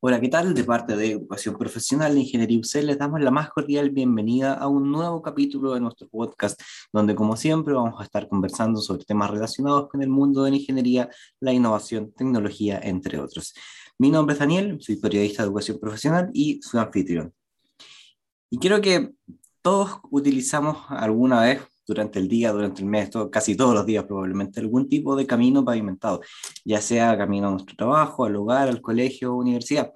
Hola, ¿qué tal? De parte de Educación Profesional de Ingeniería UCL les damos la más cordial bienvenida a un nuevo capítulo de nuestro podcast, donde como siempre vamos a estar conversando sobre temas relacionados con el mundo de la ingeniería, la innovación, tecnología, entre otros. Mi nombre es Daniel, soy periodista de Educación Profesional y su anfitrión. Y quiero que todos utilizamos alguna vez durante el día, durante el mes, casi todos los días probablemente, algún tipo de camino pavimentado, ya sea camino a nuestro trabajo, al hogar, al colegio universidad.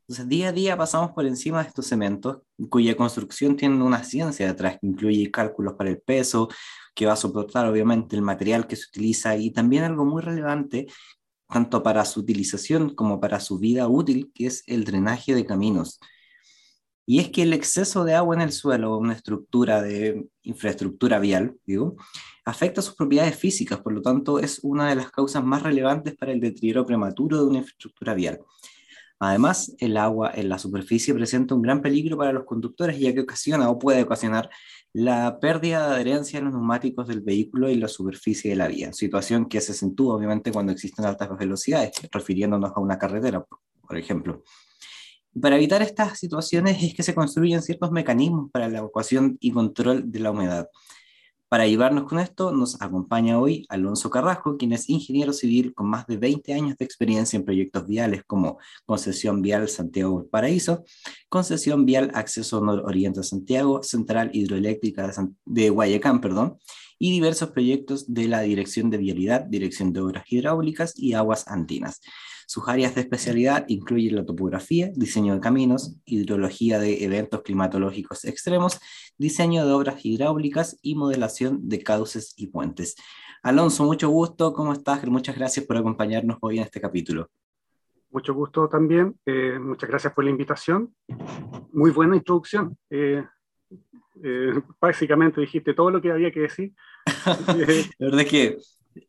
Entonces, día a día pasamos por encima de estos cementos, cuya construcción tiene una ciencia detrás, que incluye cálculos para el peso, que va a soportar obviamente el material que se utiliza y también algo muy relevante, tanto para su utilización como para su vida útil, que es el drenaje de caminos. Y es que el exceso de agua en el suelo, una estructura de infraestructura vial, digo, afecta sus propiedades físicas, por lo tanto es una de las causas más relevantes para el deterioro prematuro de una infraestructura vial. Además, el agua en la superficie presenta un gran peligro para los conductores, ya que ocasiona o puede ocasionar la pérdida de adherencia en los neumáticos del vehículo y la superficie de la vía, situación que se acentúa obviamente cuando existen altas velocidades, refiriéndonos a una carretera, por ejemplo. Para evitar estas situaciones es que se construyen ciertos mecanismos para la evacuación y control de la humedad. Para ayudarnos con esto nos acompaña hoy Alonso Carrasco, quien es ingeniero civil con más de 20 años de experiencia en proyectos viales como Concesión Vial Santiago Paraíso, Concesión Vial Acceso Oriente Santiago, Central Hidroeléctrica de, de Guayacán, perdón, y diversos proyectos de la Dirección de Vialidad, Dirección de Obras Hidráulicas y Aguas Andinas. Sus áreas de especialidad incluyen la topografía, diseño de caminos, hidrología de eventos climatológicos extremos, diseño de obras hidráulicas y modelación de cauces y puentes. Alonso, mucho gusto, ¿cómo estás? Muchas gracias por acompañarnos hoy en este capítulo. Mucho gusto también, eh, muchas gracias por la invitación. Muy buena introducción. Eh, eh, básicamente dijiste todo lo que había que decir. la verdad es que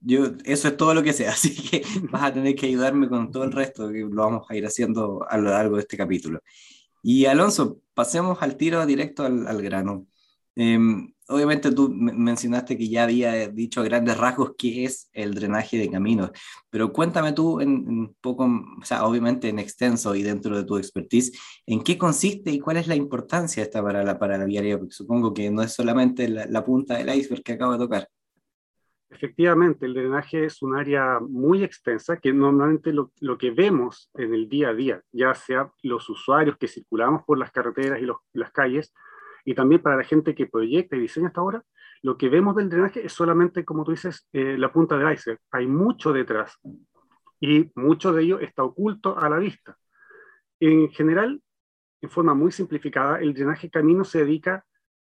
yo, eso es todo lo que sé, así que vas a tener que ayudarme con todo el resto, que lo vamos a ir haciendo a lo largo de este capítulo. Y Alonso, pasemos al tiro directo al, al grano. Em, obviamente tú mencionaste que ya había dicho a grandes rasgos qué es el drenaje de caminos, pero cuéntame tú en un poco, o sea, obviamente en extenso y dentro de tu expertise, en qué consiste y cuál es la importancia esta para la, para la viaria, porque supongo que no es solamente la, la punta del iceberg que acabo de tocar. Efectivamente, el drenaje es un área muy extensa que normalmente lo, lo, que vemos en el día a día, ya sea los usuarios que circulamos por las carreteras y los, las calles, y también para la gente que proyecta y diseña hasta ahora, lo que vemos del drenaje es solamente, como tú dices, eh, la punta del iceberg. Hay mucho detrás y mucho de ello está oculto a la vista. En general, en forma muy simplificada, el drenaje camino se dedica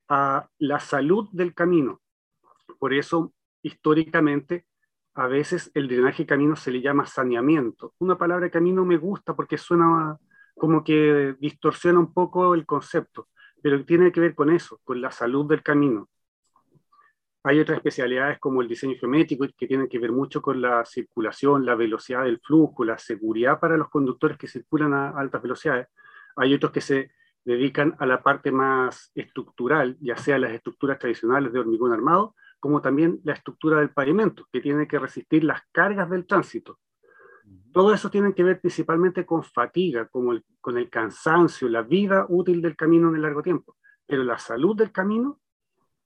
a la salud del camino. Por eso históricamente, a veces el drenaje camino se le llama saneamiento. Una palabra que a mí no me gusta porque suena como que distorsiona un poco el concepto, pero tiene que ver con eso, con la salud del camino. Hay otras especialidades como el diseño geométrico que tienen que ver mucho con la circulación, la velocidad del flujo, la seguridad para los conductores que circulan a altas velocidades. Hay otros que se dedican a la parte más estructural, ya sea las estructuras tradicionales de hormigón armado como también la estructura del pavimento, que tiene que resistir las cargas del tránsito. Todo eso tiene que ver principalmente con fatiga, como con el cansancio, la vida útil del camino en el largo tiempo. Pero la salud del camino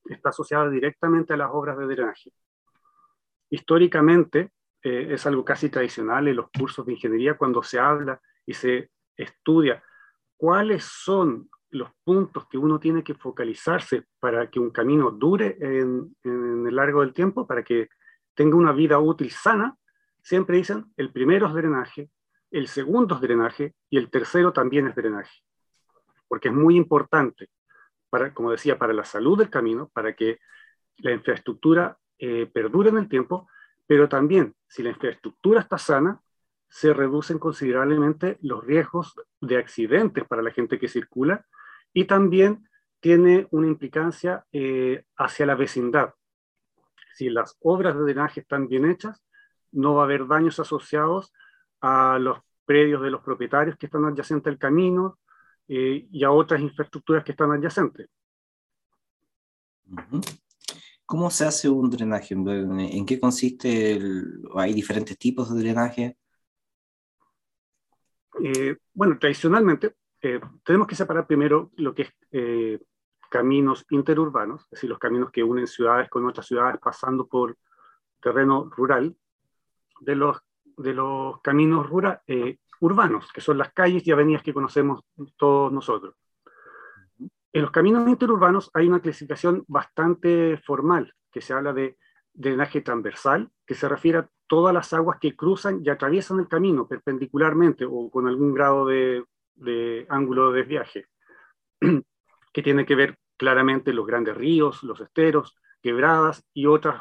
está asociada directamente a las obras de drenaje. Históricamente, eh, es algo casi tradicional en los cursos de ingeniería cuando se habla y se estudia cuáles son los puntos que uno tiene que focalizarse para que un camino dure en, en, el largo del tiempo, para que tenga una vida útil sana, siempre dicen el primero es drenaje, el segundo es drenaje y el tercero también es drenaje. Porque es muy importante, para, como decía, para la salud del camino, para que la infraestructura eh, perdure en el tiempo, pero también si la infraestructura está sana, se reducen considerablemente los riesgos de accidentes para la gente que circula y también tiene una implicancia eh, hacia la vecindad. Si las obras de drenaje están bien hechas, no va a haber daños asociados a los predios de los propietarios que están adyacentes al camino eh, y a otras infraestructuras que están adyacentes. ¿Cómo se hace un drenaje? ¿En qué consiste? ¿Hay diferentes tipos de drenaje? Eh, bueno, tradicionalmente eh, tenemos que separar primero lo que es caminos interurbanos, es decir, los caminos que unen ciudades con otras ciudades pasando por terreno rural, de los, de los caminos urbanos, que son las calles y avenidas que conocemos todos nosotros. En los caminos interurbanos hay una clasificación bastante formal, que se habla de drenaje transversal, que se refiere a todas las aguas que cruzan y atraviesan el camino perpendicularmente o con algún grado de, ángulo de desviaje, que tiene que ver claramente los grandes ríos, los esteros, quebradas y otros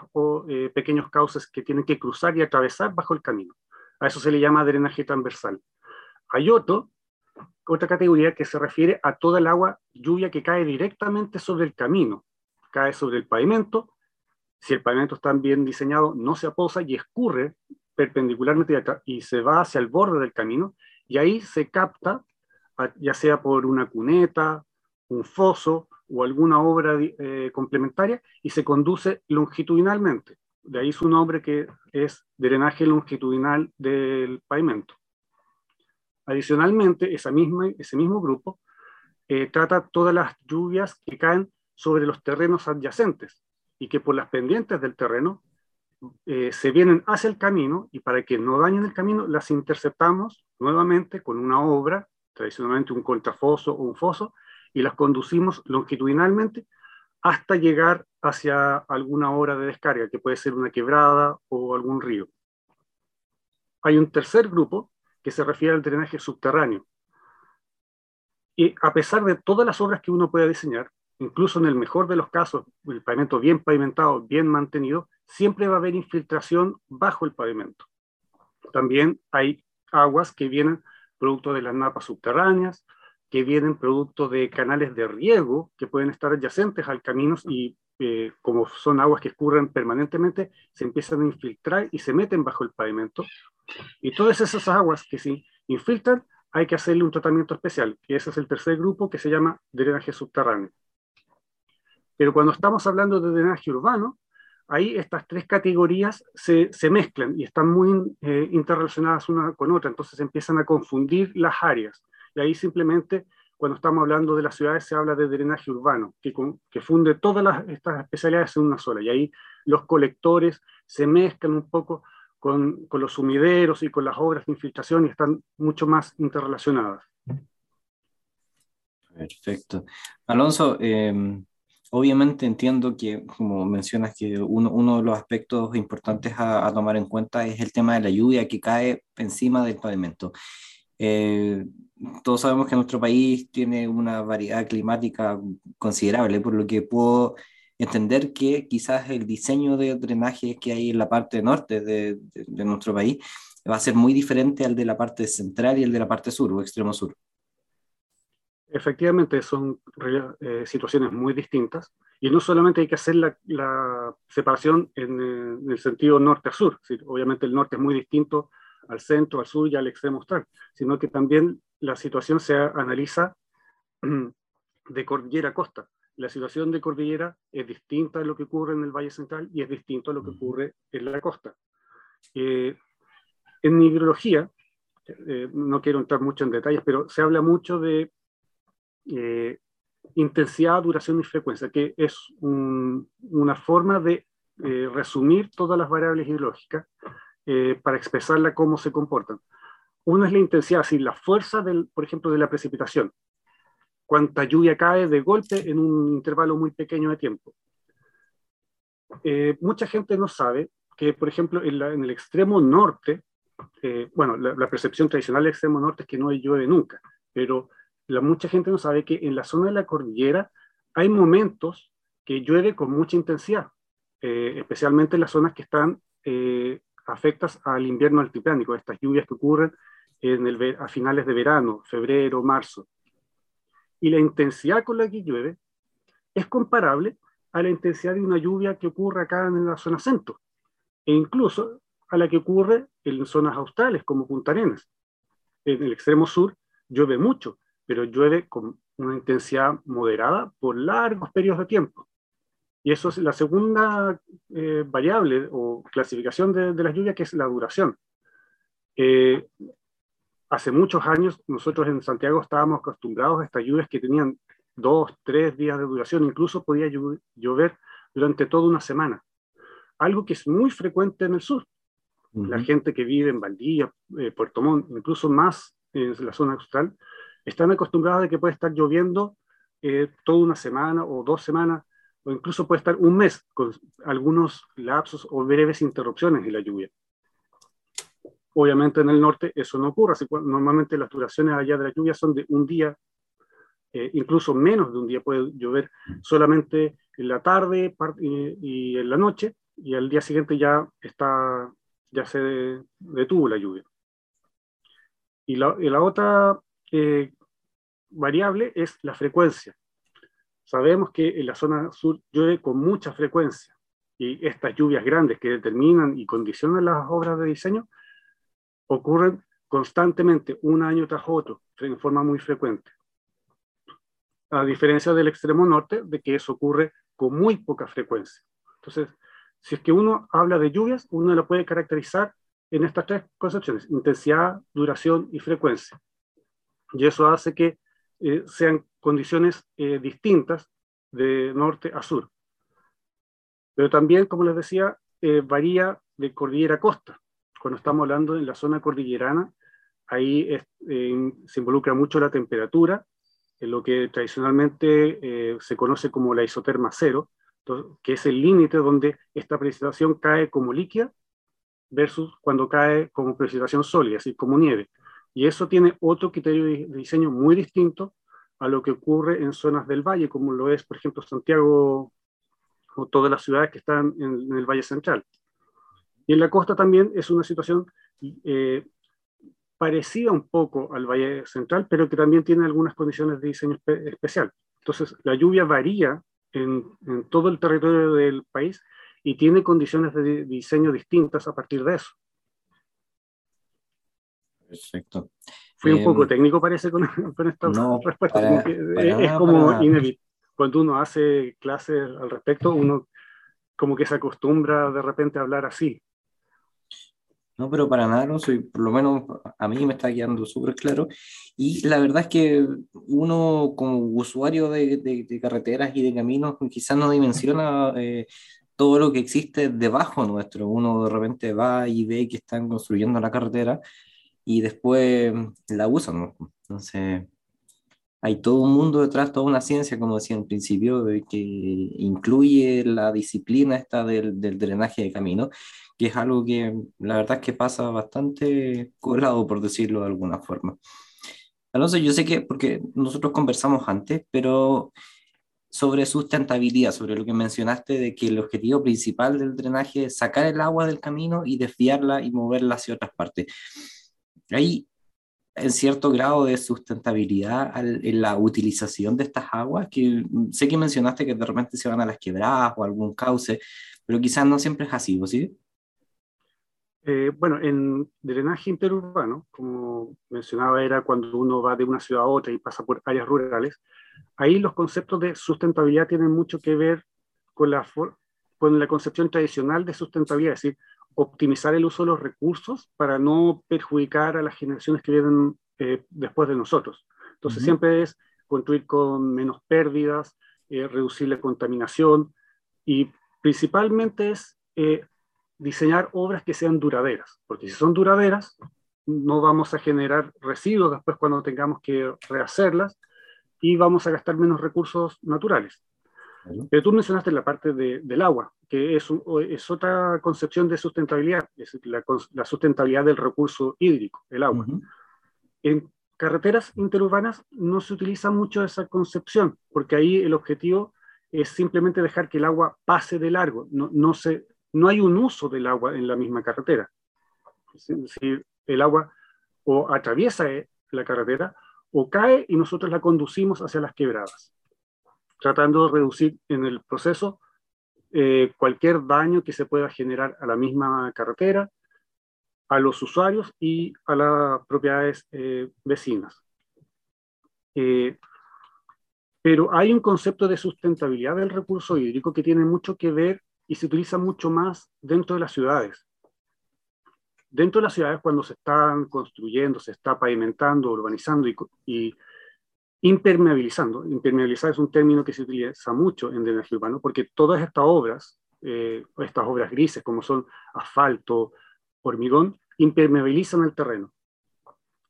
eh, pequeños cauces que tienen que cruzar y atravesar bajo el camino. A eso se le llama drenaje transversal. Hay otro, otra categoría que se refiere a toda el agua lluvia que cae directamente sobre el camino, cae sobre el pavimento si el pavimento está bien diseñado, no se aposa y escurre perpendicularmente y se va hacia el borde del camino y ahí se capta, ya sea por una cuneta, un foso o alguna obra eh, complementaria y se conduce longitudinalmente. De ahí su nombre que es drenaje longitudinal del pavimento. Adicionalmente, esa misma, ese mismo grupo eh, trata todas las lluvias que caen sobre los terrenos adyacentes, y que por las pendientes del terreno eh, se vienen hacia el camino y para que no dañen el camino las interceptamos nuevamente con una obra, tradicionalmente un contrafoso o un foso, y las conducimos longitudinalmente hasta llegar hacia alguna obra de descarga, que puede ser una quebrada o algún río. Hay un tercer grupo que se refiere al drenaje subterráneo. Y a pesar de todas las obras que uno pueda diseñar, incluso en el mejor de los casos, el pavimento bien pavimentado, bien mantenido, siempre va a haber infiltración bajo el pavimento. También hay aguas que vienen producto de las napas subterráneas, que vienen producto de canales de riego que pueden estar adyacentes al camino y eh, como son aguas que escurren permanentemente, se empiezan a infiltrar y se meten bajo el pavimento. Y todas esas aguas que se infiltran, hay que hacerle un tratamiento especial, que ese es el tercer grupo que se llama drenaje subterráneo. Pero cuando estamos hablando de drenaje urbano, ahí estas tres categorías se, mezclan y están muy eh, interrelacionadas una con otra, entonces empiezan a confundir las áreas. Y ahí simplemente, cuando estamos hablando de las ciudades, se habla de drenaje urbano, que, que funde todas estas especialidades en una sola. Y ahí los colectores se mezclan un poco con, con, los sumideros y con las obras de infiltración y están mucho más interrelacionadas. Perfecto. Alonso, eh, Obviamente entiendo que, como mencionas, que uno, uno de los aspectos importantes a, tomar en cuenta es el tema de la lluvia que cae encima del pavimento. Eh, todos sabemos que nuestro país tiene una variedad climática considerable, por lo que puedo entender que quizás el diseño de drenaje que hay en la parte norte de, de nuestro país va a ser muy diferente al de la parte central y el de la parte sur o extremo sur. Efectivamente, son eh, situaciones muy distintas y no solamente hay que hacer la, separación en, el sentido norte a sur, obviamente el norte es muy distinto al centro, al sur y al extremo austral, sino que también la situación se analiza de cordillera a costa. La situación de cordillera es distinta a lo que ocurre en el Valle Central y es distinto a lo que ocurre en la costa. Eh, en hidrología, eh, no quiero entrar mucho en detalles, pero se habla mucho de eh, intensidad, duración y frecuencia, que es una forma de eh, resumir todas las variables hidrológicas eh, para expresarla cómo se comportan. Una es la intensidad, así la fuerza, del, por ejemplo, de la precipitación. Cuánta lluvia cae de golpe en un intervalo muy pequeño de tiempo. mucha gente no sabe que, por ejemplo, en, el extremo norte, bueno, la, la, percepción tradicional del extremo norte es que no llueve nunca, pero mucha gente no sabe que en la zona de la cordillera hay momentos que llueve con mucha intensidad, eh, especialmente en las zonas que están eh, afectas al invierno altiplánico, estas lluvias que ocurren a finales de verano, febrero, marzo. Y la intensidad con la que llueve es comparable a la intensidad de una lluvia que ocurre acá en la zona centro, e incluso a la que ocurre en zonas australes como Punta Arenas. En el extremo sur llueve mucho, pero llueve con una intensidad moderada por largos periodos de tiempo. Y eso es la segunda eh, variable o clasificación de, de, las lluvias, que es la duración. Eh, hace muchos años nosotros en Santiago estábamos acostumbrados a estas lluvias que tenían dos, tres días de duración, incluso podía llover durante toda una semana, algo que es muy frecuente en el sur. La gente que vive en Valdivia, eh, Puerto Montt, incluso más en la zona austral, están acostumbrados a que puede estar lloviendo eh, toda una semana o dos semanas, o incluso puede estar un mes con algunos lapsos o breves interrupciones en la lluvia. Obviamente en el norte eso no ocurre, así, normalmente las duraciones allá de la lluvia son de un día, eh, incluso menos de un día puede llover solamente en la tarde y, en la noche, y al día siguiente ya está ya se detuvo la lluvia. Y la, la otra eh, variable es la frecuencia. Sabemos que en la zona sur llueve con mucha frecuencia y estas lluvias grandes que determinan y condicionan las obras de diseño ocurren constantemente, un año tras otro, en forma muy frecuente. A diferencia del extremo norte, de que eso ocurre con muy poca frecuencia. Entonces, si es que uno habla de lluvias, uno lo puede caracterizar en estas tres concepciones, intensidad, duración y frecuencia. Y eso hace que eh, sean condiciones eh, distintas de norte a sur. Pero también, como les decía, eh, varía de cordillera a costa. Cuando estamos hablando en la zona cordillerana, ahí se involucra mucho la temperatura, en lo que tradicionalmente se conoce como la isoterma cero, que es el límite donde esta precipitación cae como líquida versus cuando cae como precipitación sólida, así como nieve. Y eso tiene otro criterio de diseño muy distinto a lo que ocurre en zonas del valle, como lo es, por ejemplo, Santiago o todas las ciudades que están en, el Valle Central. Y en la costa también es una situación eh, parecida un poco al Valle Central, pero que también tiene algunas condiciones de diseño especial. Entonces, la lluvia varía en, todo el territorio del país y tiene condiciones de diseño distintas a partir de eso. Perfecto. Fui un poco em, técnico, parece, con, esta respuesta. es como inevitable. Cuando uno hace clases al respecto, uno como que se acostumbra de repente a hablar así. No, pero para nada, no soy, por lo menos a mí me está quedando súper claro. Y la verdad es que uno como usuario de, de, carreteras y de caminos quizás no dimensiona eh, todo lo que existe debajo nuestro. Uno de repente va y ve que están construyendo la carretera y después la usan. ¿no? Entonces, hay todo un mundo detrás, toda una ciencia, como decía en principio, que incluye la disciplina esta del, del drenaje de camino, que es algo que la verdad es que pasa bastante colado, por decirlo de alguna forma. Alonso, yo sé que, porque nosotros conversamos antes, pero sobre sustentabilidad, sobre lo que mencionaste de que el objetivo principal del drenaje es sacar el agua del camino y desviarla y moverla hacia otras partes. Hay en cierto grado de sustentabilidad en la utilización de estas aguas, que sé que mencionaste que de repente se van a las quebradas o algún cauce, pero quizás no siempre es así, ¿sí? Eh, bueno, en drenaje interurbano, como mencionaba, era cuando uno va de una ciudad a otra y pasa por áreas rurales, ahí los conceptos de sustentabilidad tienen mucho que ver con la, con la concepción tradicional de sustentabilidad, es decir, optimizar el uso de los recursos para no perjudicar a las generaciones que vienen eh, después de nosotros. Entonces siempre es construir con menos pérdidas, eh, reducir la contaminación y principalmente es eh, diseñar obras que sean duraderas, porque si son duraderas no vamos a generar residuos después cuando tengamos que rehacerlas y vamos a gastar menos recursos naturales. Pero tú mencionaste la parte del agua, que es, es, otra concepción de sustentabilidad, es la, la, sustentabilidad del recurso hídrico, el agua. En carreteras interurbanas no se utiliza mucho esa concepción, porque ahí el objetivo es simplemente dejar que el agua pase de largo, no, no, se, no hay un uso del agua en la misma carretera. Es decir, el agua o atraviesa eh, la carretera o cae y nosotros la conducimos hacia las quebradas tratando de reducir en el proceso eh, cualquier daño que se pueda generar a la misma carretera, a los usuarios y a las propiedades eh, vecinas. Eh, pero hay un concepto de sustentabilidad del recurso hídrico que tiene mucho que ver y se utiliza mucho más dentro de las ciudades. dentro de las ciudades, cuando se están construyendo, se está pavimentando, urbanizando y, impermeabilizando, impermeabilizar es un término que se utiliza mucho en drenaje urbano, porque todas estas obras, eh, estas obras grises, como son asfalto, hormigón, impermeabilizan el terreno.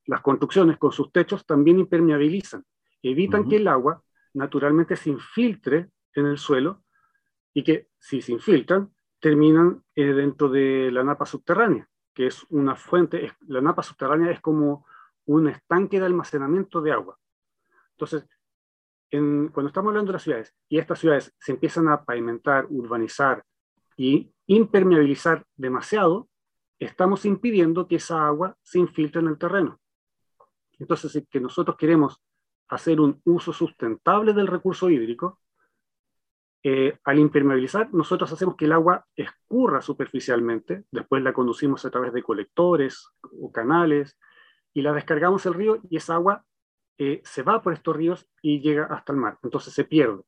Las construcciones con sus techos también impermeabilizan, evitan que el agua naturalmente se infiltre en el suelo y que si se infiltran, terminan eh, dentro de la napa subterránea, que es una fuente, la napa subterránea es como un estanque de almacenamiento de agua. Entonces, cuando estamos hablando de las ciudades y estas ciudades se empiezan a pavimentar, urbanizar y impermeabilizar demasiado, estamos impidiendo que esa agua se infiltre en el terreno. Entonces, si que nosotros queremos hacer un uso sustentable del recurso hídrico, eh, al impermeabilizar, nosotros hacemos que el agua escurra superficialmente, después la conducimos a través de colectores o canales y la descargamos el río y esa agua eh, se va por estos ríos y llega hasta el mar, entonces se pierde.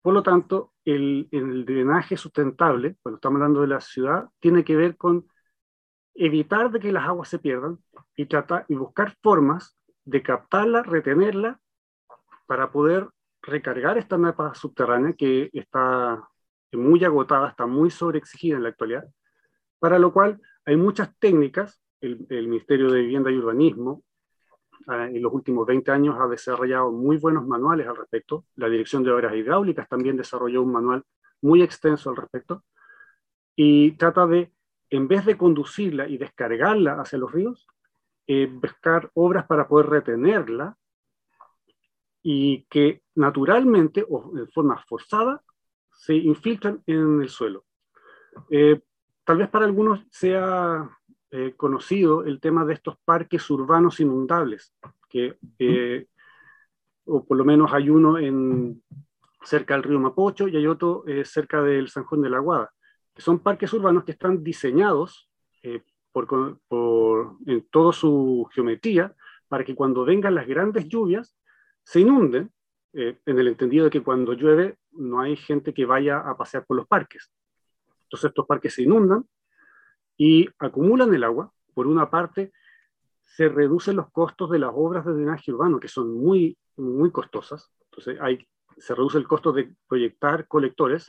Por lo tanto, el, drenaje sustentable, cuando estamos hablando de la ciudad, tiene que ver con evitar de que las aguas se pierdan y, tratar, y buscar formas de captarla, retenerla, para poder recargar esta napa subterránea que está muy agotada, está muy sobreexigida en la actualidad, para lo cual hay muchas técnicas, el, Ministerio de Vivienda y Urbanismo en los últimos 20 años ha desarrollado muy buenos manuales al respecto, la Dirección de Obras Hidráulicas también desarrolló un manual muy extenso al respecto, y trata de, en vez de conducirla y descargarla hacia los ríos, eh, buscar obras para poder retenerla y que naturalmente o de forma forzada se infiltran en el suelo. Eh, tal vez para algunos sea eh, conocido el tema de estos parques urbanos inundables, que, eh, o por lo menos hay uno en, cerca del río Mapocho y hay otro cerca del Sanjón de la Guada, que son parques urbanos que están diseñados por, por, en toda su geometría para que cuando vengan las grandes lluvias se inunden, eh, en el entendido de que cuando llueve no hay gente que vaya a pasear por los parques. Entonces estos parques se inundan y acumulan el agua. Por una parte, se reducen los costos de las obras de drenaje urbano, que son muy, muy costosas. Entonces se reduce el costo de proyectar colectores,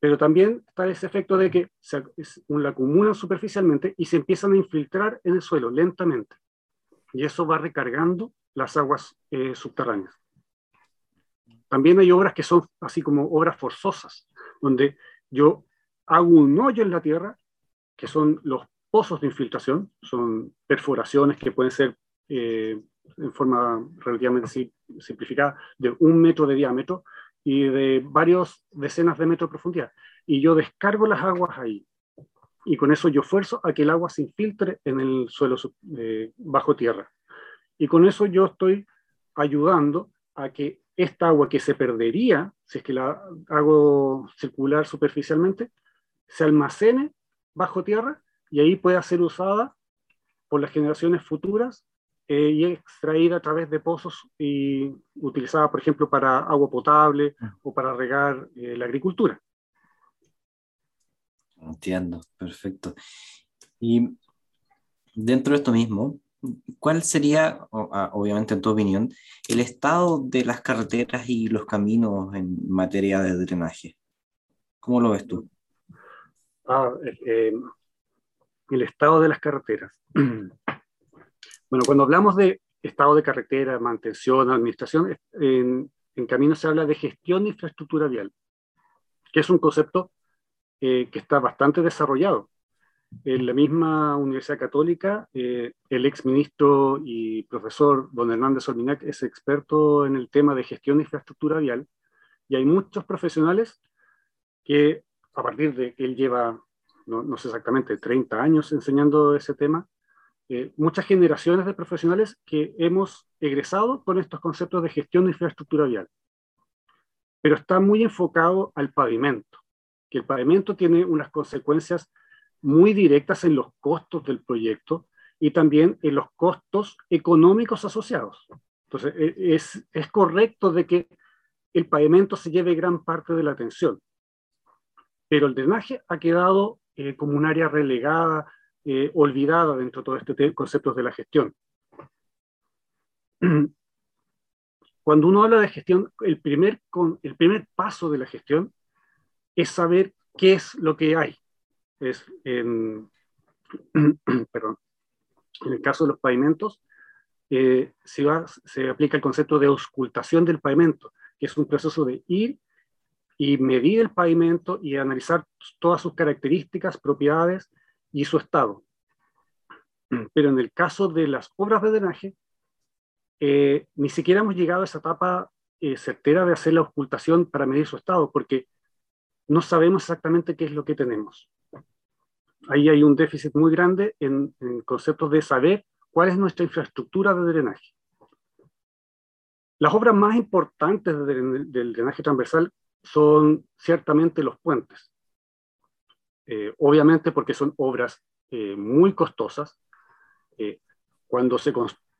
pero también está ese efecto de que se la acumulan superficialmente y se empiezan a infiltrar en el suelo lentamente. Y eso va recargando las aguas eh, subterráneas. También hay obras que son así como obras forzosas, donde yo hago un hoyo en la tierra, que son los pozos de infiltración, son perforaciones que pueden ser eh, en forma relativamente simplificada de un metro de diámetro y de varios decenas de metros de profundidad. Y yo descargo las aguas ahí. Y con eso yo fuerzo a que el agua se infiltre en el suelo bajo tierra. Y con eso yo estoy ayudando a que esta agua que se perdería, si es que la hago circular superficialmente, se almacene bajo tierra y ahí pueda ser usada por las generaciones futuras eh, y extraída a través de pozos y utilizada, por ejemplo, para agua potable o para regar eh, la agricultura. Entiendo, perfecto. Y dentro de esto mismo, ¿Cuál sería, obviamente en tu opinión, el estado de las carreteras y los caminos en materia de drenaje? ¿Cómo lo ves tú? Ah, eh, el estado de las carreteras. Bueno, cuando hablamos de estado de carretera, mantención, administración, en, en caminos se habla de gestión de infraestructura vial, que es un concepto eh, que está bastante desarrollado. En la misma Universidad Católica, eh, el ex ministro y profesor don Hernández Olminac es experto en el tema de gestión de infraestructura vial y hay muchos profesionales que a partir de que él lleva, no, sé exactamente, 30 años enseñando ese tema, eh, muchas generaciones de profesionales que hemos egresado con estos conceptos de gestión de infraestructura vial. Pero está muy enfocado al pavimento, que el pavimento tiene unas consecuencias muy directas en los costos del proyecto y también en los costos económicos asociados. Entonces, e, es, es correcto de que el pavimento se lleve gran parte de la atención, pero el drenaje ha quedado eh, como un área relegada, eh, olvidada dentro de todo este concepto de la gestión. Cuando uno habla de gestión, el primer, el primer paso de la gestión es saber qué es lo que hay. Es en, perdón, en el caso de los pavimentos, eh, se, se, aplica el concepto de auscultación del pavimento, que es un proceso de ir y medir el pavimento y analizar todas sus características, propiedades y su estado. Pero en el caso de las obras de drenaje, eh, ni siquiera hemos llegado a esa etapa eh, certera de hacer la ocultación para medir su estado, porque no sabemos exactamente qué es lo que tenemos. Ahí hay un déficit muy grande en, en conceptos de saber cuál es nuestra infraestructura de drenaje. Las obras más importantes del, drenaje transversal son ciertamente los puentes. Eh, obviamente porque son obras eh, muy costosas. Eh, cuando se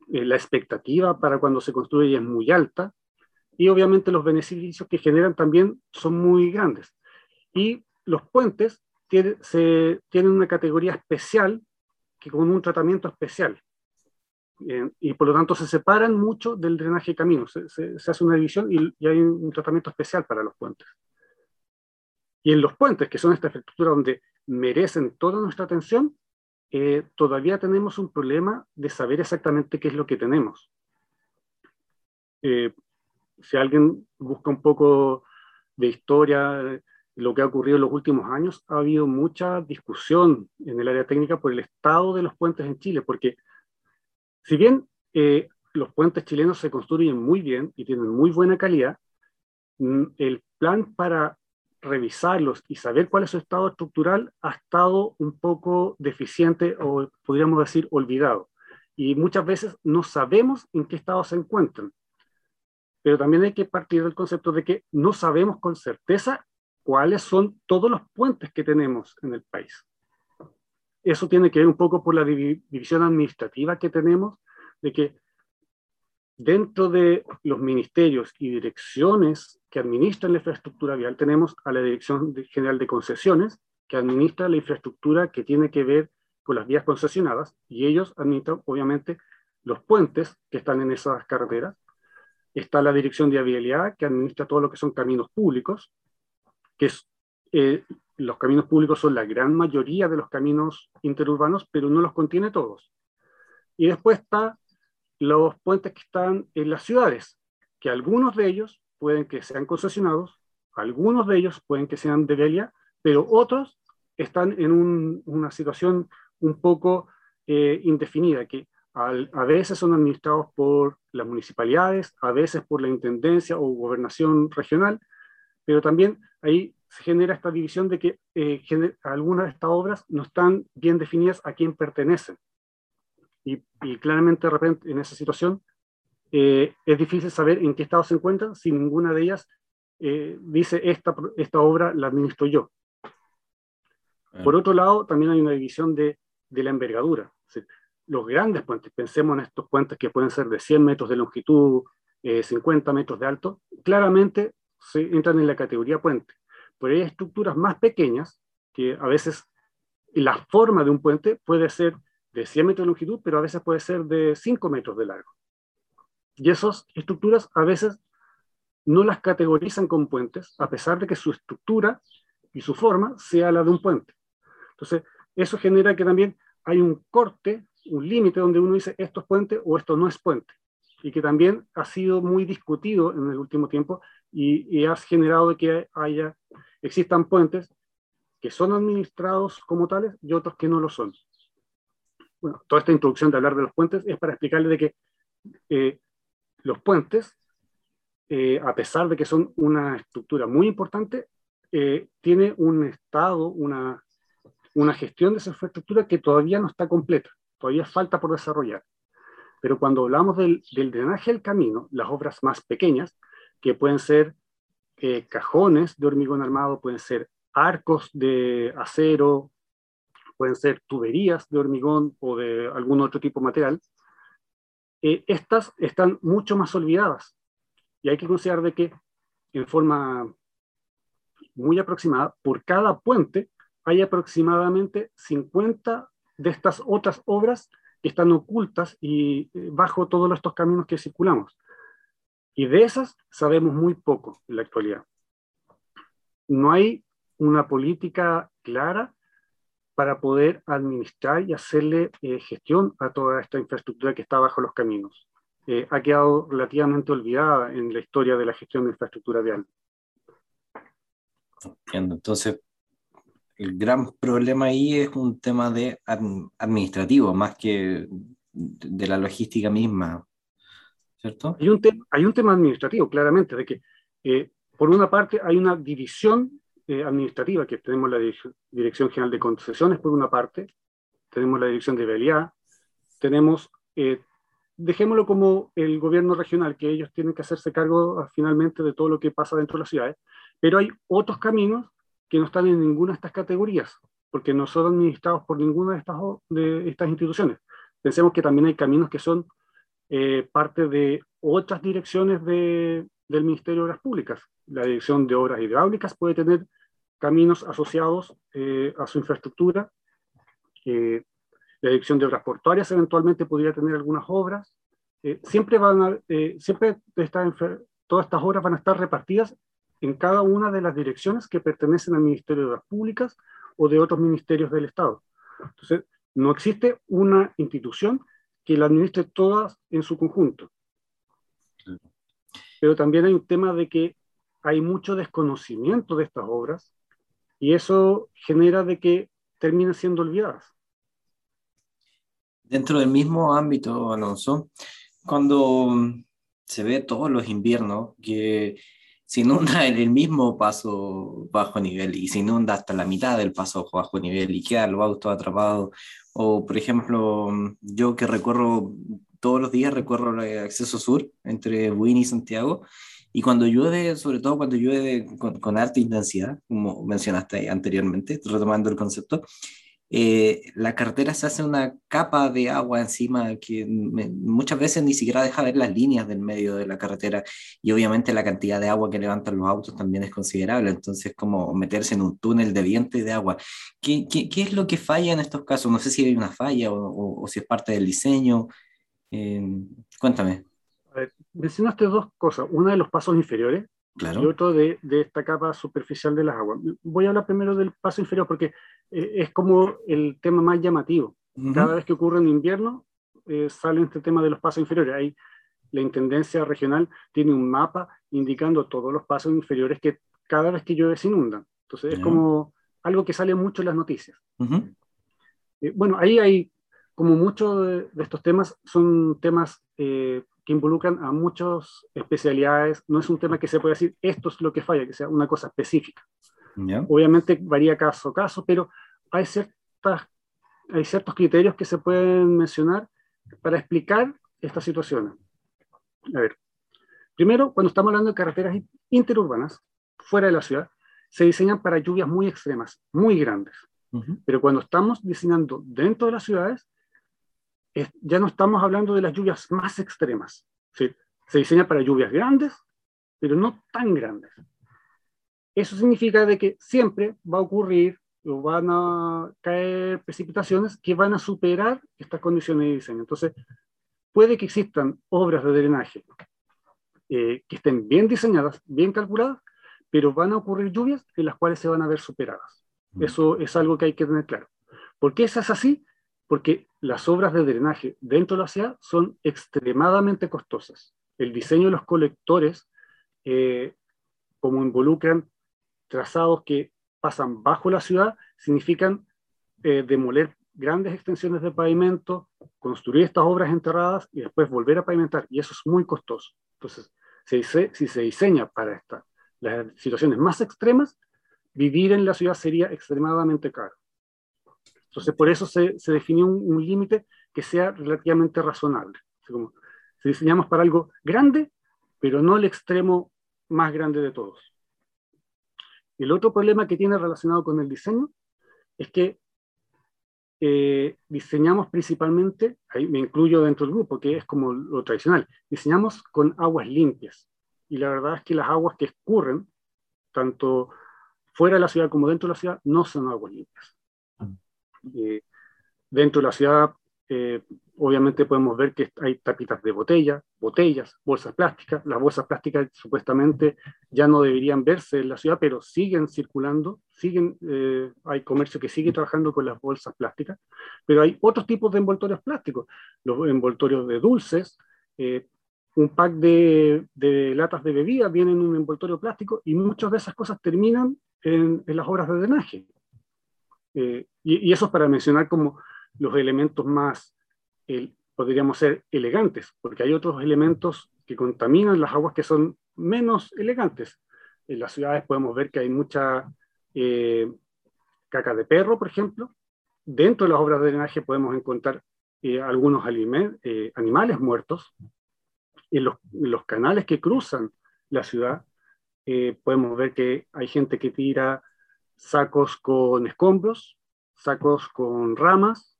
la expectativa para cuando se construye es muy alta y obviamente los beneficios que generan también son muy grandes. Y los puentes se, tienen una categoría especial que con un tratamiento especial. Eh, y por lo tanto se separan mucho del drenaje de caminos. Se, hace una división y, hay un tratamiento especial para los puentes. Y en los puentes, que son esta infraestructura donde merecen toda nuestra atención, eh, todavía tenemos un problema de saber exactamente qué es lo que tenemos. Eh, si alguien busca un poco de historia, lo que ha ocurrido en los últimos años, ha habido mucha discusión en el área técnica por el estado de los puentes en Chile, porque si bien eh, los puentes chilenos se construyen muy bien y tienen muy buena calidad, mm, el plan para revisarlos y saber cuál es su estado estructural ha estado un poco deficiente o podríamos decir olvidado. Y muchas veces no sabemos en qué estado se encuentran. Pero también hay que partir del concepto de que no sabemos con certeza cuáles son todos los puentes que tenemos en el país eso tiene que ver un poco por la división administrativa que tenemos, de que dentro de los ministerios y direcciones que administran la infraestructura vial, tenemos a la Dirección General de Concesiones, que administra la infraestructura que tiene que ver con las vías concesionadas, y ellos administran, obviamente, los puentes que están en esas carreteras. Está la Dirección de Vialidad, que administra todo lo que son caminos públicos, que es eh, los caminos públicos son la gran mayoría de los caminos interurbanos, pero no los contiene todos. Y después está los puentes que están en las ciudades, que algunos de ellos pueden que sean concesionados, algunos de ellos pueden que sean de Delia, pero otros están en una situación un poco eh, indefinida, que a veces son administrados por las municipalidades, a veces por la intendencia o gobernación regional, pero también ahí se genera esta división de que eh, algunas de estas obras no están bien definidas a quién pertenecen. Y, claramente de repente en esa situación eh, es difícil saber en qué estado se encuentran si ninguna de ellas eh, dice esta, esta obra la administro yo. Por otro lado, también hay una división de, de la envergadura. los grandes puentes, pensemos en estos puentes que pueden ser de 100 metros de longitud, 50 metros de alto, claramente se entran en la categoría puente pero hay estructuras más pequeñas que a veces la forma de un puente puede ser de 100 metros de longitud, pero a veces puede ser de 5 metros de largo. Y esas estructuras a veces no las categorizan como puentes, a pesar de que su estructura y su forma sea la de un puente. Entonces, eso genera que también hay un corte, un límite donde uno dice esto es puente o esto no es puente. Y que también ha sido muy discutido en el último tiempo y, y ha generado que haya existan puentes que son administrados como tales y otros que no lo son. Bueno, toda esta introducción de hablar de los puentes es para explicarle de que eh, los puentes, eh, a pesar de que son una estructura muy importante, eh, tiene un estado, una, una gestión de esa infraestructura que todavía no está completa, todavía falta por desarrollar. Pero cuando hablamos del drenaje del camino, las obras más pequeñas, que pueden ser eh, cajones de hormigón armado, pueden ser arcos de acero, pueden ser tuberías de hormigón o de algún otro tipo de material, eh, estas están mucho más olvidadas. Y hay que considerar de que en forma muy aproximada, por cada puente hay aproximadamente 50 de estas otras obras que están ocultas y eh, bajo todos estos caminos que circulamos. Y de esas sabemos muy poco en la actualidad. No hay una política clara para poder administrar y hacerle eh, gestión a toda esta infraestructura que está bajo los caminos. Eh, ha quedado relativamente olvidada en la historia de la gestión de infraestructura vial. Entiendo. Entonces, el gran problema ahí es un tema de administrativo más que de la logística misma, ¿cierto? Hay un, hay un tema administrativo, claramente, de que eh, por una parte hay una división eh, administrativa, que tenemos la Dirección General de Concesiones por una parte, tenemos la Dirección de Vialidad, tenemos, eh, dejémoslo como el gobierno regional, que ellos tienen que hacerse cargo ah, finalmente de todo lo que pasa dentro de las ciudades, pero hay otros caminos que no están en ninguna de estas categorías, porque no son administrados por ninguna de estas, de estas instituciones. Pensemos que también hay caminos que son eh, parte de otras direcciones de, del Ministerio de Obras Públicas. La Dirección de Obras Hidráulicas puede tener caminos asociados eh, a su infraestructura. Eh, la Dirección de Obras Portuarias eventualmente podría tener algunas obras. siempre van siempre todas estas obras van a estar repartidas en cada una de las direcciones que pertenecen al Ministerio de Obras Públicas o de otros ministerios del Estado. Entonces, no existe una institución que la administre todas en su conjunto. Pero también hay un tema de que hay mucho desconocimiento de estas obras y eso genera de que terminen siendo olvidadas. Dentro del mismo ámbito, Alonso, cuando se ve todos los inviernos que se inunda en el mismo paso bajo nivel y se inunda hasta la mitad del paso bajo nivel y quedan los autos atrapados. O, por ejemplo, yo que recorro todos los días, recorro el acceso sur entre Buin y Santiago, y cuando llueve, sobre todo cuando llueve con, con alta intensidad, como mencionaste anteriormente, retomando el concepto, eh, la carretera se hace una capa de agua encima que muchas veces ni siquiera deja ver las líneas del medio de la carretera y obviamente la cantidad de agua que levantan los autos también es considerable, entonces como meterse en un túnel de viento y de agua. ¿Qué, qué, qué es lo que falla en estos casos? No sé si hay una falla o, o, si es parte del diseño. Eh, cuéntame. mencionaste dos cosas, una de los pasos inferiores, y otro de, de, esta capa superficial de las aguas. Voy a hablar primero del paso inferior porque eh, es como el tema más llamativo. Cada vez que ocurre en invierno, eh, sale este tema de los pasos inferiores. Ahí la Intendencia Regional tiene un mapa indicando todos los pasos inferiores que cada vez que llueve se inundan. Entonces es como algo que sale mucho en las noticias. Eh, bueno, ahí hay, como muchos de, estos temas, son temas eh, que involucran a muchas especialidades. No es un tema que se pueda decir, esto es lo que falla, que sea una cosa específica. Obviamente varía caso a caso, pero hay, ciertas, hay ciertos criterios que se pueden mencionar para explicar estas situaciones. A ver, primero, cuando estamos hablando de carreteras interurbanas, fuera de la ciudad, se diseñan para lluvias muy extremas, muy grandes. Pero cuando estamos diseñando dentro de las ciudades, ya no estamos hablando de las lluvias más extremas. Se diseña para lluvias grandes, pero no tan grandes. Eso significa de que siempre va a ocurrir o van a caer precipitaciones que van a superar estas condiciones de diseño. Entonces, puede que existan obras de drenaje eh, que estén bien diseñadas, bien calculadas, pero van a ocurrir lluvias en las cuales se van a ver superadas. Mm. Eso es algo que hay que tener claro. ¿Por qué eso es así? porque las obras de drenaje dentro de la ciudad son extremadamente costosas. El diseño de los colectores, eh, como involucran trazados que pasan bajo la ciudad, significan eh, demoler grandes extensiones de pavimento, construir estas obras enterradas y después volver a pavimentar. Y eso es muy costoso. Entonces, si se diseña para esta, las situaciones más extremas, vivir en la ciudad sería extremadamente caro. Entonces, por eso se, se definió un, límite que sea relativamente razonable. como, si diseñamos para algo grande, pero no el extremo más grande de todos. El otro problema que tiene relacionado con el diseño es que eh, diseñamos principalmente, ahí me incluyo dentro del grupo, que es como lo tradicional, diseñamos con aguas limpias. Y la verdad es que las aguas que escurren, tanto fuera de la ciudad como dentro de la ciudad, no son aguas limpias. Eh, dentro de la ciudad, eh, obviamente podemos ver que hay tapitas de botella, botellas, bolsas plásticas. Las bolsas plásticas supuestamente ya no deberían verse en la ciudad, pero siguen circulando, siguen, eh, hay comercio que sigue trabajando con las bolsas plásticas, pero hay otros tipos de envoltorios plásticos, los envoltorios de dulces, un pack de, latas de bebida viene en un envoltorio plástico y muchas de esas cosas terminan en, las obras de drenaje. Eh, y, eso es para mencionar como los elementos más, podríamos ser, elegantes, porque hay otros elementos que contaminan las aguas que son menos elegantes. En las ciudades podemos ver que hay mucha eh, caca de perro, por ejemplo. Dentro de las obras de drenaje podemos encontrar eh, algunos animales muertos, en los, canales que cruzan la ciudad, podemos ver que hay gente que tira sacos con escombros, sacos con ramas,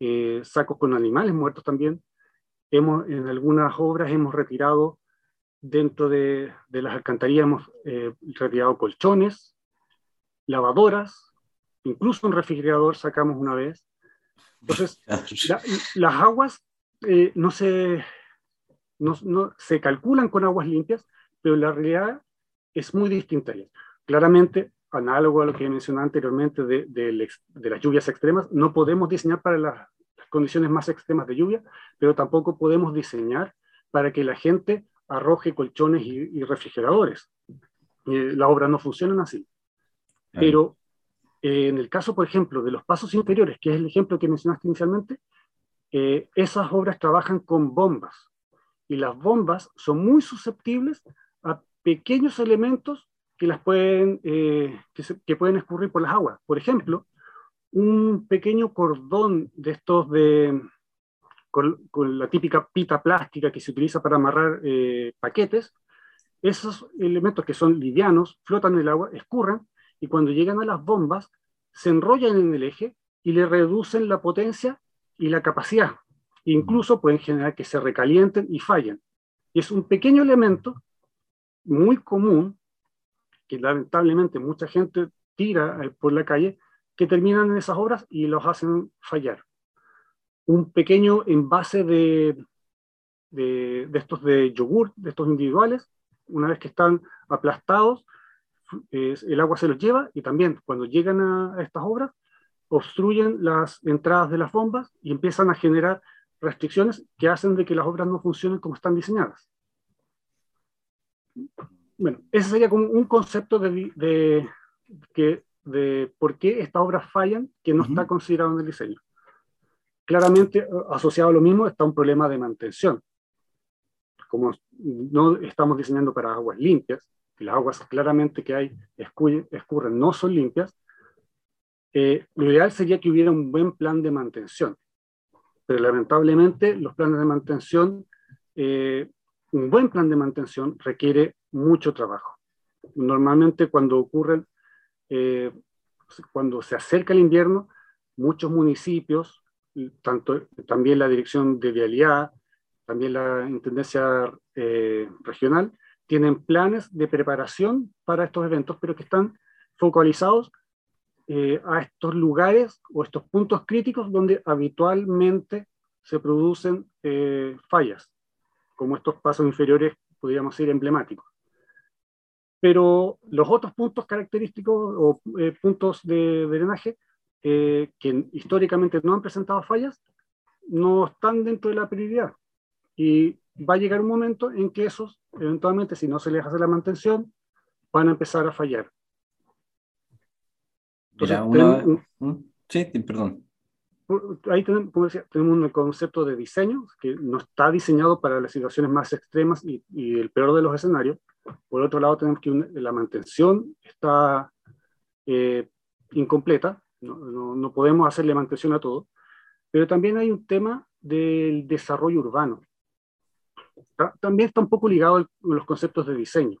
eh, sacos con animales muertos también. Hemos, en algunas obras hemos retirado dentro de, las alcantarillas, hemos eh, retirado colchones, lavadoras, incluso un refrigerador sacamos una vez. Entonces, las aguas no se no, se calculan con aguas limpias, pero la realidad es muy distinta. Claramente, análogo a lo que mencioné anteriormente de, de, las lluvias extremas, no podemos diseñar para las, condiciones más extremas de lluvia, pero tampoco podemos diseñar para que la gente arroje colchones y, refrigeradores. Eh, las obras no funcionan así. Pero eh, en el caso, por ejemplo, de los pasos inferiores, que es el ejemplo que mencionaste inicialmente, eh, esas obras trabajan con bombas y las bombas son muy susceptibles a pequeños elementos que, las pueden, eh, que, pueden escurrir por las aguas. Por ejemplo, un pequeño cordón de estos de, con, la típica pita plástica que se utiliza para amarrar eh, paquetes, esos elementos que son livianos flotan en el agua, escurren y cuando llegan a las bombas se enrollan en el eje y le reducen la potencia y la capacidad. Incluso pueden generar que se recalienten y fallen. Y es un pequeño elemento muy común que lamentablemente mucha gente tira eh, por la calle que terminan en esas obras y los hacen fallar. Un pequeño envase de, de, estos de yogur, de estos individuales, una vez que están aplastados, el agua se los lleva y también cuando llegan a estas obras obstruyen las entradas de las bombas y empiezan a generar restricciones que hacen de que las obras no funcionen como están diseñadas. Bueno, ese sería como un concepto de, de, que, de por qué estas obras fallan que no está considerado en el diseño. Claramente, eh, asociado a lo mismo, está un problema de mantención. Como no estamos diseñando para aguas limpias, y las aguas claramente que hay escurren, no son limpias, eh, lo ideal sería que hubiera un buen plan de mantención pero lamentablemente los planes de mantención, eh, un buen plan de mantención requiere mucho trabajo. Normalmente cuando ocurren, eh, cuando se acerca el invierno, muchos municipios, tanto, también la Dirección de Vialidad, también la Intendencia eh, Regional, tienen planes de preparación para estos eventos, pero que están focalizados eh, a estos lugares o estos puntos críticos donde habitualmente se producen fallas, como estos pasos inferiores, podríamos decir, emblemáticos. Pero los otros puntos característicos o eh, puntos de, drenaje que históricamente no han presentado fallas, no están dentro de la prioridad. Y va a llegar un momento en que esos, eventualmente, si no se les hace la mantención, van a empezar a fallar. ¿Mm? Sí, perdón. Ahí tenemos, como decía, tenemos un concepto de diseño que no está diseñado para las situaciones más extremas y, el peor de los escenarios. Por otro lado, tenemos que la mantención está eh, incompleta, no, no, podemos hacerle mantención a todo, pero también hay un tema del desarrollo urbano. También está un poco ligado a los conceptos de diseño.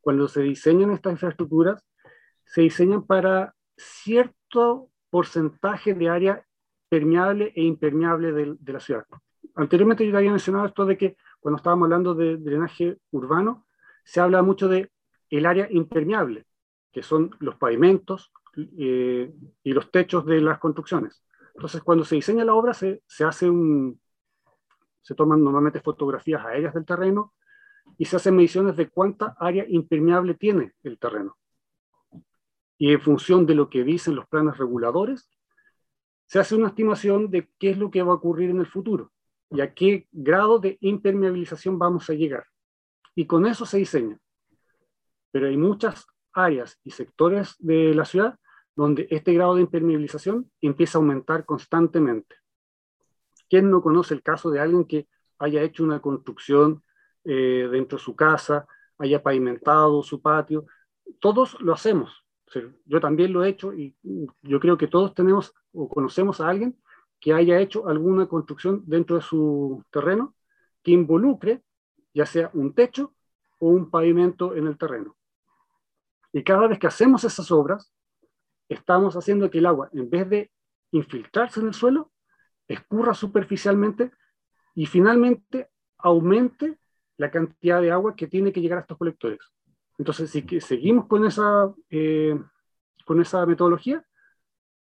Cuando se diseñan estas infraestructuras, se diseñan para cierto porcentaje de área permeable e impermeable de, la ciudad. Anteriormente yo había mencionado esto de que cuando estábamos hablando de drenaje urbano, se habla mucho de el área impermeable, que son los pavimentos eh, y los techos de las construcciones. Entonces, cuando se diseña la obra, se, se hace un, se toman normalmente fotografías aéreas del terreno y se hacen mediciones de cuánta área impermeable tiene el terreno. Y en función de lo que dicen los planes reguladores, se hace una estimación de qué es lo que va a ocurrir en el futuro y a qué grado de impermeabilización vamos a llegar. Y con eso se diseña. Pero hay muchas áreas y sectores de la ciudad donde este grado de impermeabilización empieza a aumentar constantemente. ¿Quién no conoce el caso de alguien que haya hecho una construcción eh, dentro de su casa, haya pavimentado su patio? Todos lo hacemos. yo también lo he hecho y yo creo que todos tenemos o conocemos a alguien que haya hecho alguna construcción dentro de su terreno que involucre ya sea un techo o un pavimento en el terreno. Y cada vez que hacemos esas obras, estamos haciendo que el agua, en vez de infiltrarse en el suelo, escurra superficialmente y finalmente aumente la cantidad de agua que tiene que llegar a estos colectores. Entonces, si seguimos con esa, eh, con esa metodología,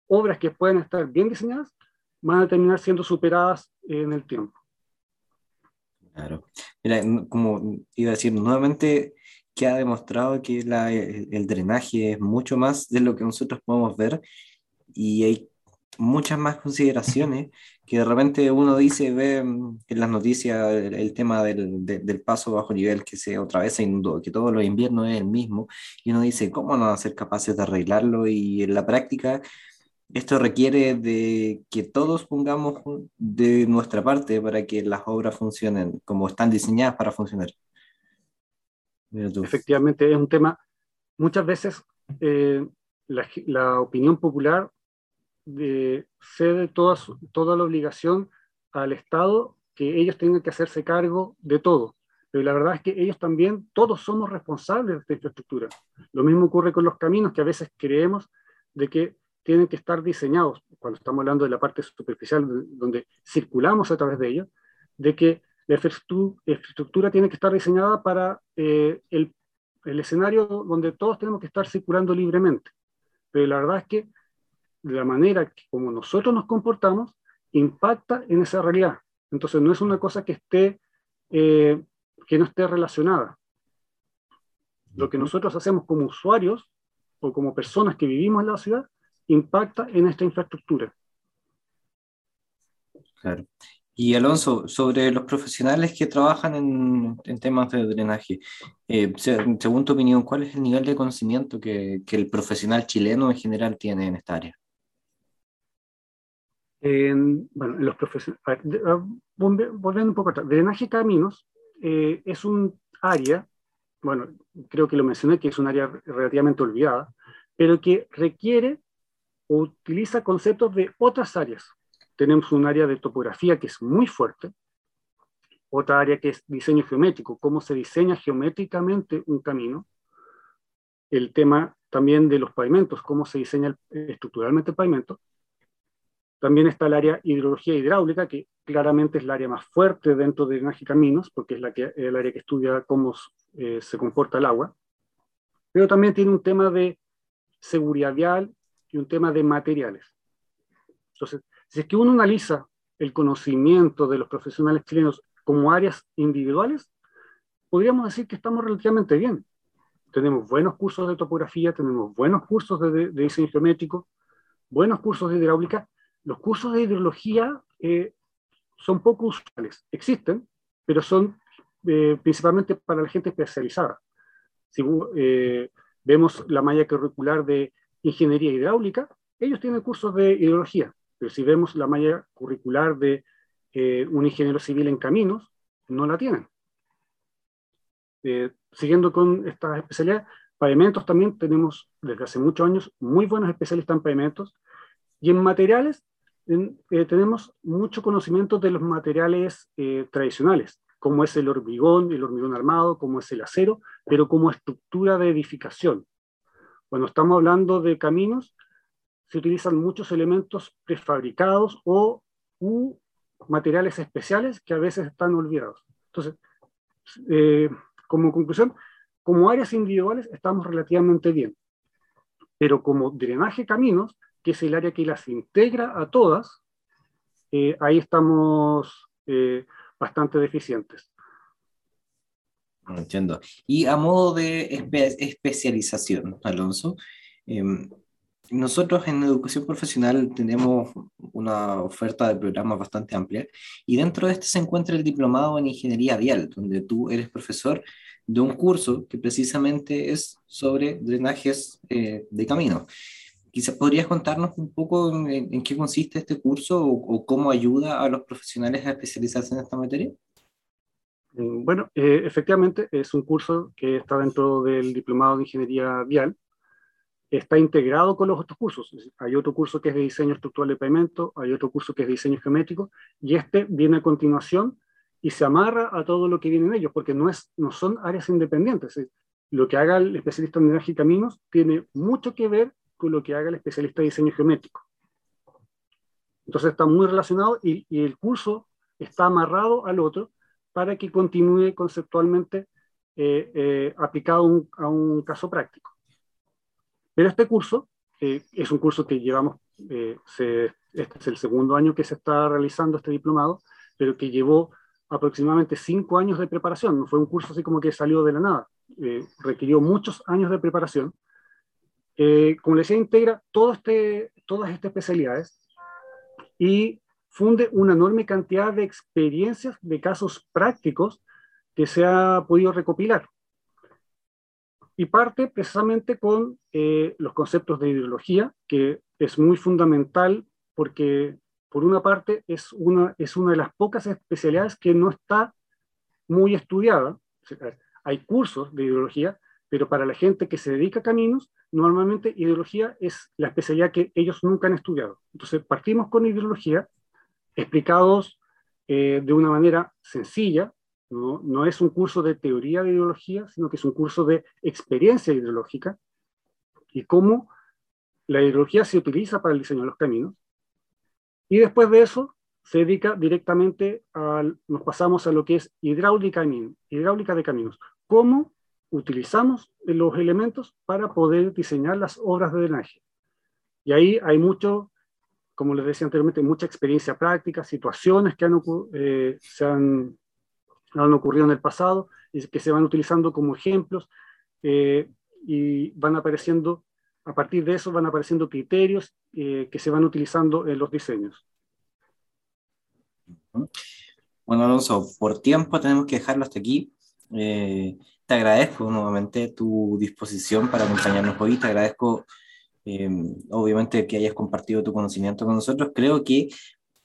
obras que pueden estar bien diseñadas van a terminar siendo superadas en el tiempo. Claro. Mira, como iba a decir, nuevamente que ha demostrado que la, el drenaje es mucho más de lo que nosotros podemos ver y hay muchas más consideraciones que de repente uno dice, ve mm, en las noticias el, tema del, del, paso bajo nivel que se otra vez se inundó, que todos los inviernos es el mismo, y uno dice, ¿cómo no van a ser capaces de arreglarlo? Y en la práctica esto requiere de que todos pongamos de nuestra parte para que las obras funcionen como están diseñadas para funcionar. Efectivamente, es un tema, muchas veces eh, la, opinión popular de, cede toda, toda la obligación al Estado que ellos tengan que hacerse cargo de todo. Pero la verdad es que ellos también, todos somos responsables de esta infraestructura. Lo mismo ocurre con los caminos, que a veces creemos de que tienen que estar diseñados, cuando estamos hablando de la parte superficial donde circulamos a través de ellos, de que la infraestructura tiene que estar diseñada para eh, el, el, escenario donde todos tenemos que estar circulando libremente. Pero la verdad es que la manera que, como nosotros nos comportamos impacta en esa realidad. Entonces no es una cosa que esté eh, que no esté relacionada. Lo que nosotros hacemos como usuarios o como personas que vivimos en la ciudad impacta en esta infraestructura. Claro. Y Alonso, sobre los profesionales que trabajan en, temas de drenaje, eh, según tu opinión, ¿cuál es el nivel de conocimiento que, que, el profesional chileno en general tiene en esta área? bueno, los profesionales, volviendo un poco atrás, drenaje de caminos eh, es un área, bueno, creo que lo mencioné, que es un área relativamente olvidada, pero que requiere utiliza conceptos de otras áreas. Tenemos un área de topografía que es muy fuerte, otra área que es diseño geométrico, cómo se diseña geométricamente un camino, el tema también de los pavimentos, cómo se diseña estructuralmente el pavimento. También está el área hidrología hidráulica, que claramente es el área más fuerte dentro de drenaje caminos, porque es la que, el área que estudia cómo eh, se comporta el agua. Pero también tiene un tema de seguridad vial y un tema de materiales. Entonces, si es que uno analiza el conocimiento de los profesionales chilenos como áreas individuales, podríamos decir que estamos relativamente bien. Tenemos buenos cursos de topografía, tenemos buenos cursos de, diseño geométrico, buenos cursos de hidráulica. Los cursos de hidrología eh, son poco usuales, existen, pero son eh, principalmente para la gente especializada. Si eh, vemos la malla curricular de ingeniería hidráulica, ellos tienen cursos de hidrología, pero si vemos la malla curricular de eh, un ingeniero civil en caminos, no la tienen. Eh, siguiendo con esta especialidad, pavimentos también tenemos desde hace muchos años muy buenos especialistas en pavimentos y en materiales eh, tenemos mucho conocimiento de los materiales tradicionales, como es el hormigón, el hormigón armado, como es el acero, pero como estructura de edificación. Cuando estamos hablando de caminos, se utilizan muchos elementos prefabricados o materiales especiales que a veces están olvidados. Entonces, eh, como conclusión, como áreas individuales estamos relativamente bien, pero como drenaje caminos, que es el área que las integra a todas, eh, ahí estamos eh, bastante deficientes. Entiendo. Y a modo de especialización, Alonso, em, nosotros en educación profesional tenemos una oferta de programas bastante amplia y dentro de este se encuentra el diplomado en ingeniería vial, donde tú eres profesor de un curso que precisamente es sobre drenajes eh, de camino. Quizás podrías contarnos un poco en, qué consiste este curso o, cómo ayuda a los profesionales a especializarse en esta materia. Mm, bueno, eh, efectivamente es un curso que está dentro del diplomado de ingeniería vial está integrado con los otros cursos. Hay otro curso que es de diseño estructural de pavimento, hay otro curso que es de diseño geométrico, y este viene a continuación y se amarra a todo lo que viene en ellos, porque no, es, no son áreas independientes. Lo que haga el especialista en drenaje y caminos tiene mucho que ver con lo que haga el especialista de diseño geométrico. Entonces está muy relacionado y, el curso está amarrado al otro para que continúe conceptualmente eh, eh, aplicado a un caso práctico. Pero este curso eh, es un curso que llevamos, eh, este es el segundo año que se está realizando este diplomado, pero que llevó aproximadamente cinco años de preparación. No fue un curso así como que salió de la nada. Eh, requirió muchos años de preparación. como les decía, integra todo este, todas estas especialidades y funde una enorme cantidad de experiencias, de casos prácticos que se ha podido recopilar y parte precisamente con eh, los conceptos de ideología, que es muy fundamental porque, por una parte, es una, es una de las pocas especialidades que no está muy estudiada. Hay cursos de ideología, pero para la gente que se dedica a caminos, normalmente ideología es la especialidad que ellos nunca han estudiado. Entonces, partimos con ideología, explicados eh, de una manera sencilla, no, es un curso de teoría de ideología, sino que es un curso de experiencia ideológica y cómo la ideología se utiliza para el diseño de los caminos. Y después de eso se dedica directamente al, nos pasamos a lo que es hidráulica, hidráulica de caminos. Cómo utilizamos los elementos para poder diseñar las obras de drenaje. Y ahí hay mucho, como les decía anteriormente, mucha experiencia práctica, situaciones que han, eh, se han han ocurrido en el pasado y que se van utilizando como ejemplos eh, y van apareciendo, a partir de eso van apareciendo criterios eh, que se van utilizando en los diseños. Bueno, Alonso, por tiempo tenemos que dejarlo hasta aquí. Eh, te agradezco nuevamente tu disposición para acompañarnos hoy. Te agradezco, obviamente, que hayas compartido tu conocimiento con nosotros. Creo que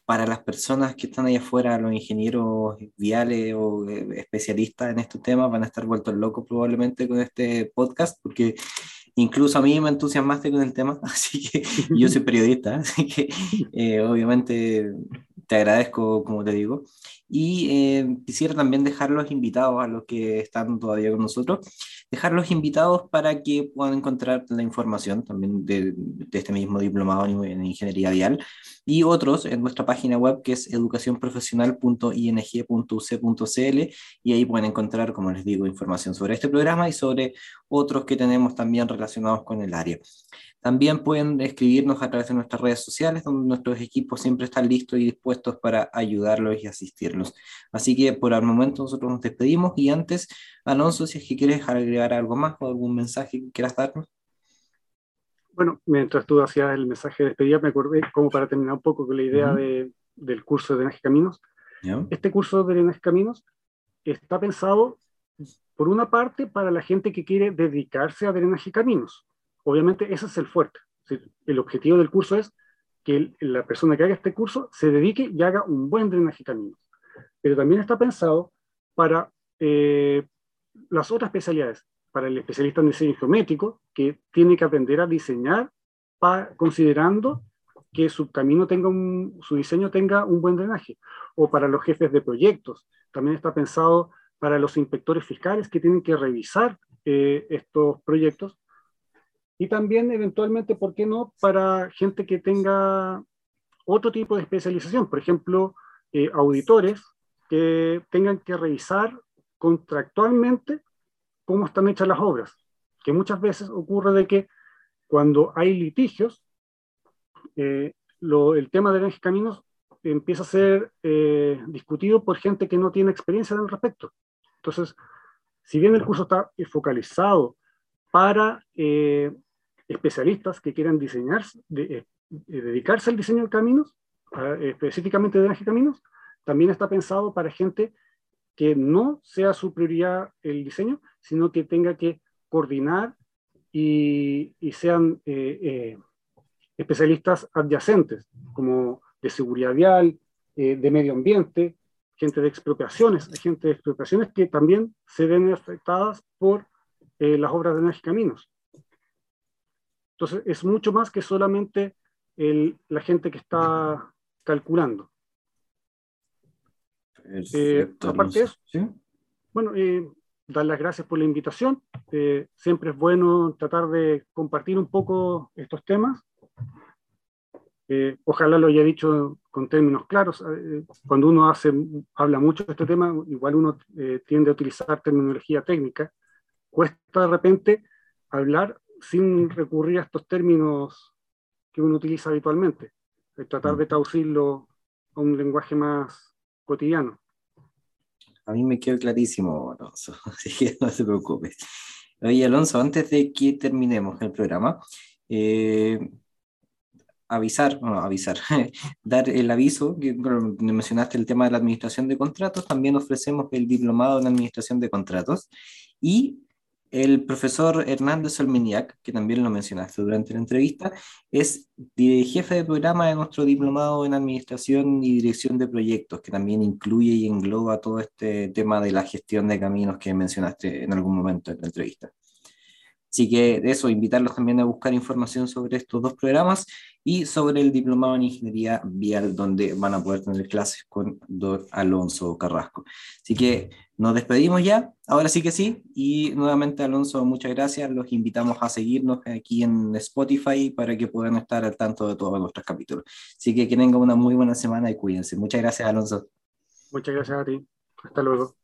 para las personas que están ahí afuera, los ingenieros viales o eh, especialistas en estos temas, van a estar vueltos locos probablemente con este podcast, porque incluso a mí me entusiasmaste con el tema, así que yo soy periodista, así que eh, obviamente te agradezco, como te digo. Y eh, quisiera también dejar los invitados a los que están todavía con nosotros, dejar los invitados para que puedan encontrar la información también de, de este mismo diplomado en ingeniería vial y otros en nuestra página web que es educacionprofesional.ing.uc.cl y ahí pueden encontrar, como les digo, información sobre este programa y sobre otros que tenemos también relacionados con el área. También pueden escribirnos a través de nuestras redes sociales, donde nuestros equipos siempre están listos y dispuestos para ayudarlos y asistirlos. Así que por el momento nosotros nos despedimos y antes, Alonso, si es que quieres agregar algo más o algún mensaje que quieras darnos. Bueno, mientras tú hacías el mensaje de despedida, me acordé, como para terminar un poco con la idea de, del curso de drenaje caminos. Este curso de drenaje caminos está pensado, por una parte, para la gente que quiere dedicarse a drenaje caminos. Obviamente, ese es el fuerte. El objetivo del curso es que la persona que haga este curso se dedique y haga un buen drenaje caminos. Pero también está pensado para eh, las otras especialidades, para el especialista en diseño geométrico, que tiene que aprender a diseñar considerando que su camino tenga un, su diseño tenga un buen drenaje, o para los jefes de proyectos. También está pensado para los inspectores fiscales que tienen que revisar eh, estos proyectos. Y también, eventualmente, ¿por qué no?, para gente que tenga otro tipo de especialización, por ejemplo, eh, auditores que tengan que revisar contractualmente cómo están hechas las obras, que muchas veces ocurre de que cuando hay litigios, eh, el tema de de caminos empieza a ser eh, discutido por gente que no tiene experiencia al respecto. Entonces, si bien el curso está focalizado para eh, especialistas que quieran diseñar, de, dedicarse al diseño de caminos, específicamente de drenaje de caminos, también está pensado para gente que no sea su prioridad el diseño, sino que tenga que coordinar y, sean eh, eh, especialistas adyacentes, como de seguridad vial, eh, de medio ambiente, gente de expropiaciones, gente de expropiaciones que también se ven afectadas por las obras de energía caminos. Entonces, es mucho más que solamente la gente que está calculando. aparte de eso, bueno, dar las gracias por la invitación. Eh, siempre es bueno tratar de compartir un poco estos temas. Eh, ojalá lo haya dicho con términos claros. Eh, cuando uno hace, habla mucho de este tema, igual uno tiende a utilizar terminología técnica. Cuesta de repente hablar sin recurrir a estos términos que uno utiliza habitualmente. tratar de traducirlo a un lenguaje más cotidiano. A mí me quedó clarísimo, Alonso, así que no se preocupe. Oye, Alonso, antes de que terminemos el programa, eh, avisar, bueno, avisar, dar el aviso, que mencionaste el tema de la administración de contratos, también ofrecemos el diplomado en administración de contratos y el profesor Hernández Olmeniac, que también lo mencionaste durante la entrevista, es jefe de programa de nuestro diplomado en Administración y Dirección de Proyectos, que también incluye y engloba todo este tema de la gestión de caminos que mencionaste en algún momento en la entrevista. Así que eso, invitarlos también a buscar información sobre estos dos programas y sobre el diplomado en ingeniería vial, donde van a poder tener clases con Don Alonso Carrasco. Así que nos despedimos ya, ahora sí que sí, y nuevamente Alonso, muchas gracias. Los invitamos a seguirnos aquí en Spotify para que puedan estar al tanto de todos nuestros capítulos. Así que que tengan una muy buena semana y cuídense. Muchas gracias, Alonso. Muchas gracias a ti. Hasta luego.